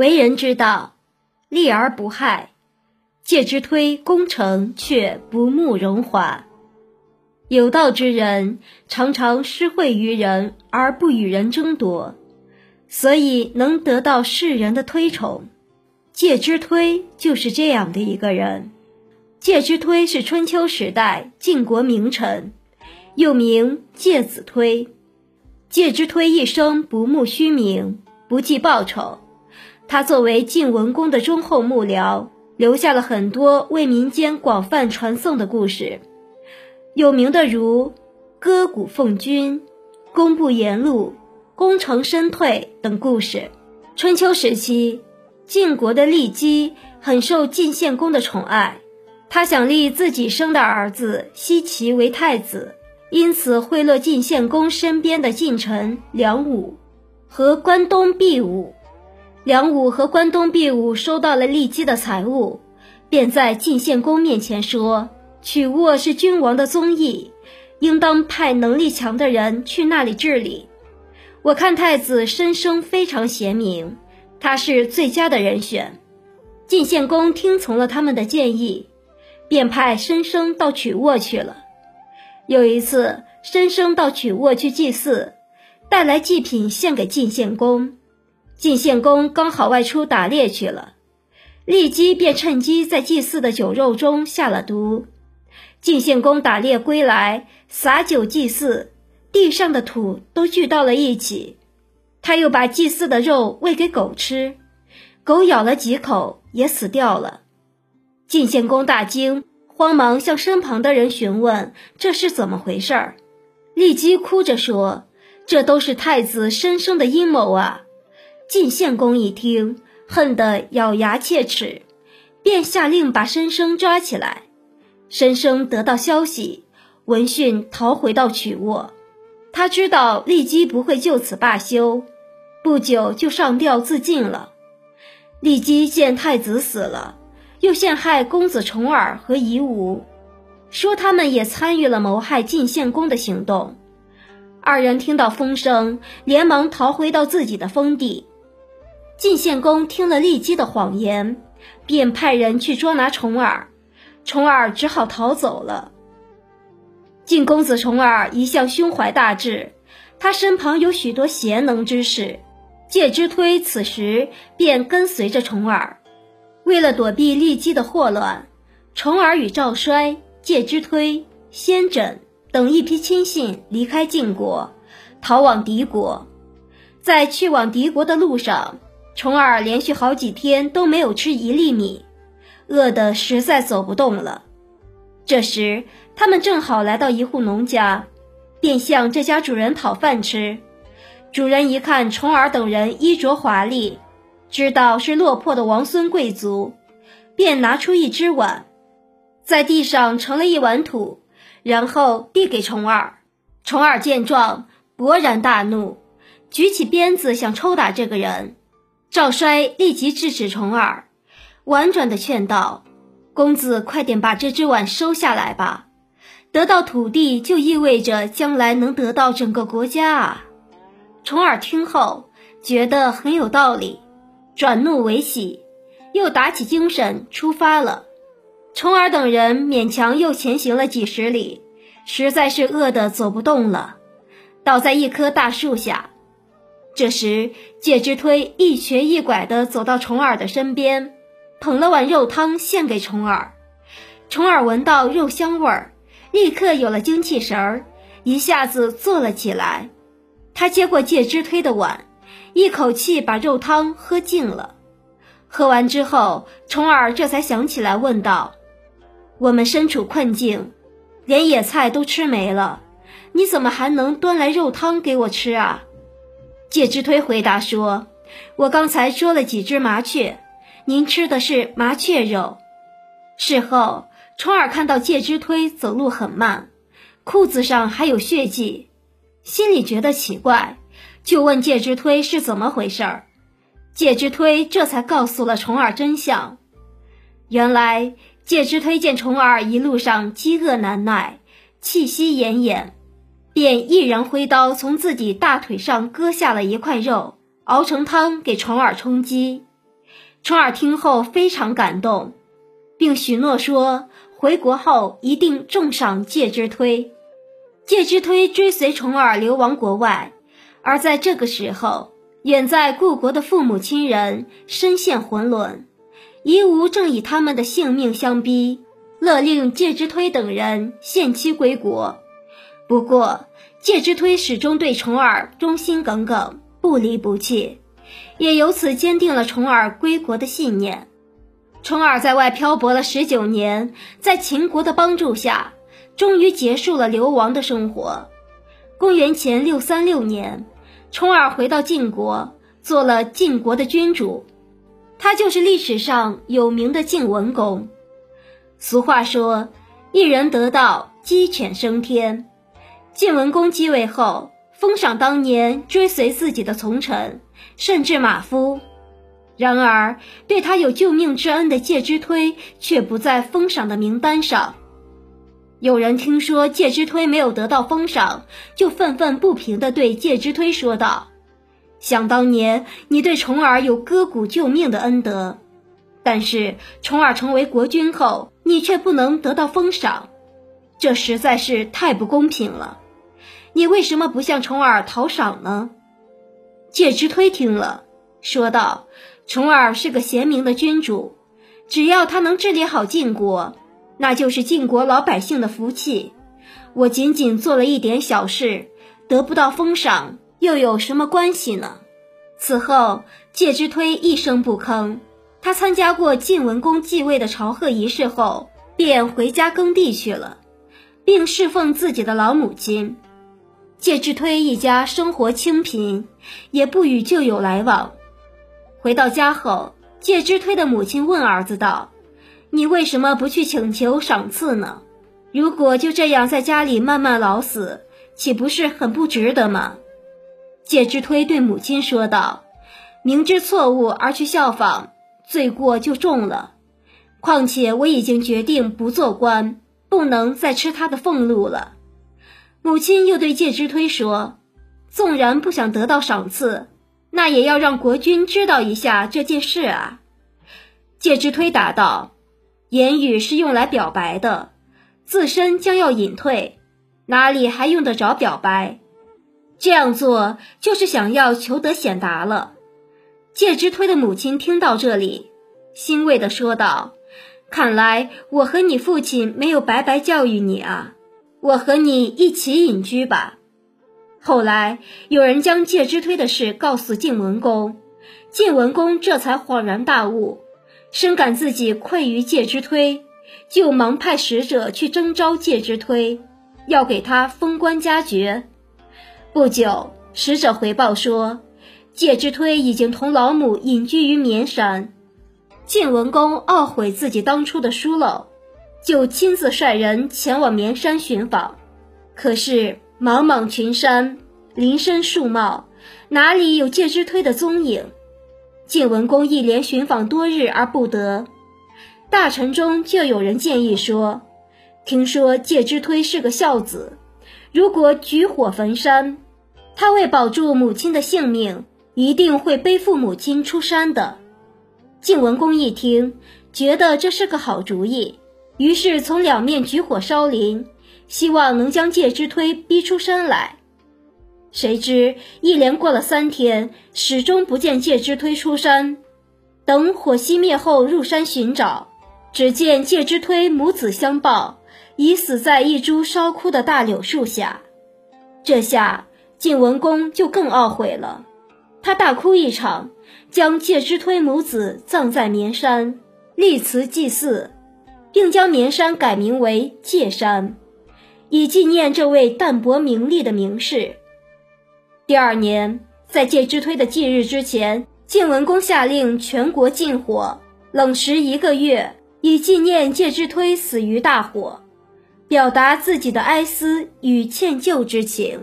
为人之道，利而不害；戒之推，功成却不慕荣华。有道之人常常施惠于人而不与人争夺，所以能得到世人的推崇。介之推就是这样的一个人。介之推是春秋时代晋国名臣，又名介子推。介之推一生不慕虚名，不计报酬。他作为晋文公的忠厚幕僚，留下了很多为民间广泛传颂的故事。有名的如割谷奉君、工部沿路、功成身退等故事。春秋时期，晋国的骊姬很受晋献公的宠爱，他想立自己生的儿子奚齐为太子。因此，贿赂晋献公身边的近臣梁武和关东毕武。梁武和关东毕武收到了骊姬的财物，便在晋献公面前说：“曲沃是君王的宗裔，应当派能力强的人去那里治理。我看太子申生非常贤明，他是最佳的人选。”晋献公听从了他们的建议，便派申生到曲沃去了。有一次，申生到曲沃去祭祀，带来祭品献给晋献公。晋献公刚好外出打猎去了，骊姬便趁机在祭祀的酒肉中下了毒。晋献公打猎归来，洒酒祭祀，地上的土都聚到了一起。他又把祭祀的肉喂给狗吃，狗咬了几口也死掉了。晋献公大惊。慌忙向身旁的人询问这是怎么回事儿，骊姬哭着说：“这都是太子申生的阴谋啊！”晋献公一听，恨得咬牙切齿，便下令把申生抓起来。申生得到消息，闻讯逃回到曲沃。他知道骊姬不会就此罢休，不久就上吊自尽了。骊姬见太子死了。又陷害公子重耳和夷吾，说他们也参与了谋害晋献公的行动。二人听到风声，连忙逃回到自己的封地。晋献公听了骊姬的谎言，便派人去捉拿重耳，重耳只好逃走了。晋公子重耳一向胸怀大志，他身旁有许多贤能之士，介之推此时便跟随着重耳。为了躲避骊姬的祸乱，重耳与赵衰、介之推、先轸等一批亲信离开晋国，逃往敌国。在去往敌国的路上，重耳连续好几天都没有吃一粒米，饿得实在走不动了。这时，他们正好来到一户农家，便向这家主人讨饭吃。主人一看重耳等人衣着华丽。知道是落魄的王孙贵族，便拿出一只碗，在地上盛了一碗土，然后递给重耳。重耳见状，勃然大怒，举起鞭子想抽打这个人。赵衰立即制止重耳，婉转的劝道：“公子，快点把这只碗收下来吧，得到土地就意味着将来能得到整个国家啊。”重耳听后觉得很有道理。转怒为喜，又打起精神出发了。重耳等人勉强又前行了几十里，实在是饿得走不动了，倒在一棵大树下。这时，介之推一瘸一拐地走到重耳的身边，捧了碗肉汤献给重耳。重耳闻到肉香味儿，立刻有了精气神儿，一下子坐了起来。他接过介之推的碗。一口气把肉汤喝尽了，喝完之后，重耳这才想起来，问道：“我们身处困境，连野菜都吃没了，你怎么还能端来肉汤给我吃啊？”介之推回答说：“我刚才捉了几只麻雀，您吃的是麻雀肉。”事后，重耳看到介之推走路很慢，裤子上还有血迹，心里觉得奇怪。就问介之推是怎么回事儿，介之推这才告诉了重耳真相。原来介之推见重耳一路上饥饿难耐，气息奄奄，便毅然挥刀从自己大腿上割下了一块肉，熬成汤给重耳充饥。重耳听后非常感动，并许诺说回国后一定重赏介之推。介之推追随重耳流亡国外，而在这个时候，远在故国的父母亲人身陷混乱，夷吾正以他们的性命相逼，勒令介之推等人限期归国。不过，介之推始终对重耳忠心耿耿，不离不弃。也由此坚定了重耳归国的信念。重耳在外漂泊了十九年，在秦国的帮助下，终于结束了流亡的生活。公元前六三六年，重耳回到晋国，做了晋国的君主。他就是历史上有名的晋文公。俗话说：“一人得道，鸡犬升天。”晋文公继位后。封赏当年追随自己的从臣，甚至马夫。然而，对他有救命之恩的介之推却不在封赏的名单上。有人听说介之推没有得到封赏，就愤愤不平地对介之推说道：“想当年你对重耳有割骨救命的恩德，但是重耳成为国君后，你却不能得到封赏，这实在是太不公平了。”你为什么不向重耳讨赏呢？介之推听了，说道：“重耳是个贤明的君主，只要他能治理好晋国，那就是晋国老百姓的福气。我仅仅做了一点小事，得不到封赏，又有什么关系呢？”此后，介之推一声不吭。他参加过晋文公继位的朝贺仪式后，便回家耕地去了，并侍奉自己的老母亲。介之推一家生活清贫，也不与旧友来往。回到家后，介之推的母亲问儿子道：“你为什么不去请求赏赐呢？如果就这样在家里慢慢老死，岂不是很不值得吗？”介之推对母亲说道：“明知错误而去效仿，罪过就重了。况且我已经决定不做官，不能再吃他的俸禄了。”母亲又对介之推说：“纵然不想得到赏赐，那也要让国君知道一下这件事啊。”介之推答道：“言语是用来表白的，自身将要隐退，哪里还用得着表白？这样做就是想要求得显达了。”介之推的母亲听到这里，欣慰地说道：“看来我和你父亲没有白白教育你啊。”我和你一起隐居吧。后来有人将介之推的事告诉晋文公，晋文公这才恍然大悟，深感自己愧于介之推，就忙派使者去征召介之推，要给他封官加爵。不久，使者回报说，介之推已经同老母隐居于绵山。晋文公懊悔自己当初的疏漏。就亲自率人前往绵山寻访，可是茫茫群山，林深树茂，哪里有介之推的踪影？晋文公一连寻访多日而不得。大臣中就有人建议说：“听说介之推是个孝子，如果举火焚山，他为保住母亲的性命，一定会背负母亲出山的。”晋文公一听，觉得这是个好主意。于是从两面举火烧林，希望能将介之推逼出山来。谁知一连过了三天，始终不见介之推出山。等火熄灭后入山寻找，只见介之推母子相抱，已死在一株烧枯的大柳树下。这下晋文公就更懊悔了，他大哭一场，将介之推母子葬在绵山，立祠祭祀。并将绵山改名为界山，以纪念这位淡泊名利的名士。第二年，在介之推的忌日之前，晋文公下令全国禁火，冷食一个月，以纪念介之推死于大火，表达自己的哀思与歉疚之情。